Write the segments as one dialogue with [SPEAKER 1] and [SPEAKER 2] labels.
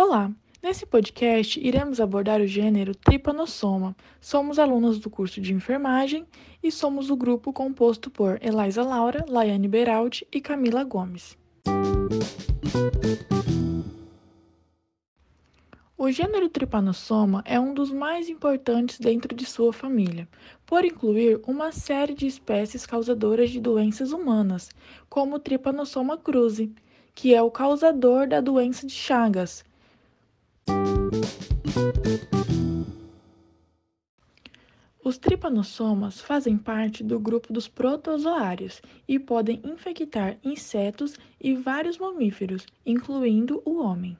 [SPEAKER 1] Olá! Nesse podcast, iremos abordar o gênero Trypanosoma. Somos alunos do curso de enfermagem e somos o grupo composto por Eliza Laura, Laiane Beraldi e Camila Gomes. O gênero Trypanosoma é um dos mais importantes dentro de sua família, por incluir uma série de espécies causadoras de doenças humanas, como o Trypanosoma cruzi, que é o causador da doença de Chagas. Os tripanossomas fazem parte do grupo dos protozoários e podem infectar insetos e vários mamíferos, incluindo o homem.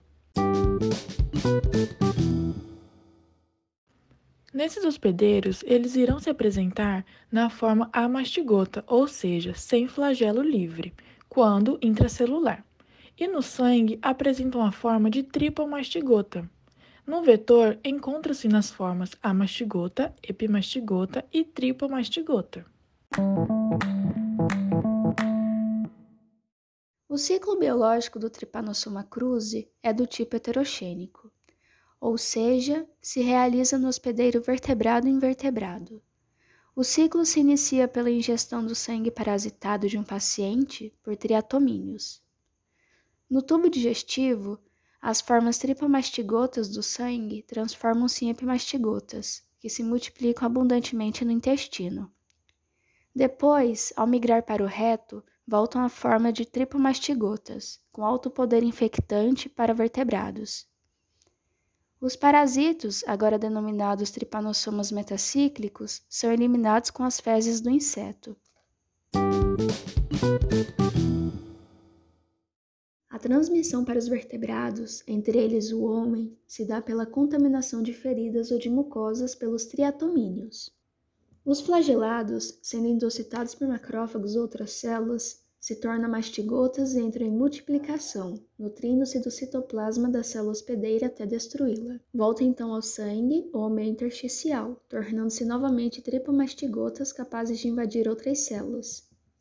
[SPEAKER 1] Nesses hospedeiros, eles irão se apresentar na forma amastigota, ou seja, sem flagelo livre, quando intracelular. E no sangue apresentam a forma de tripomastigota. No vetor, encontra-se nas formas amastigota, epimastigota e tripomastigota.
[SPEAKER 2] O ciclo biológico do Trypanosoma cruzi é do tipo heterogênico ou seja, se realiza no hospedeiro vertebrado-invertebrado. O ciclo se inicia pela ingestão do sangue parasitado de um paciente por triatomíneos. No tubo digestivo, as formas tripomastigotas do sangue transformam-se em epimastigotas, que se multiplicam abundantemente no intestino. Depois, ao migrar para o reto, voltam à forma de tripomastigotas, com alto poder infectante para vertebrados. Os parasitos, agora denominados tripanossomas metacíclicos, são eliminados com as fezes do inseto. A transmissão para os vertebrados, entre eles o homem, se dá pela contaminação de feridas ou de mucosas pelos triatomíneos. Os flagelados, sendo endocitados por macrófagos ou outras células, se torna mastigotas e entra em multiplicação, nutrindo-se do citoplasma da célula hospedeira até destruí-la. Volta então ao sangue ou ao meio intersticial, tornando-se novamente tripomastigotas capazes de invadir outras células.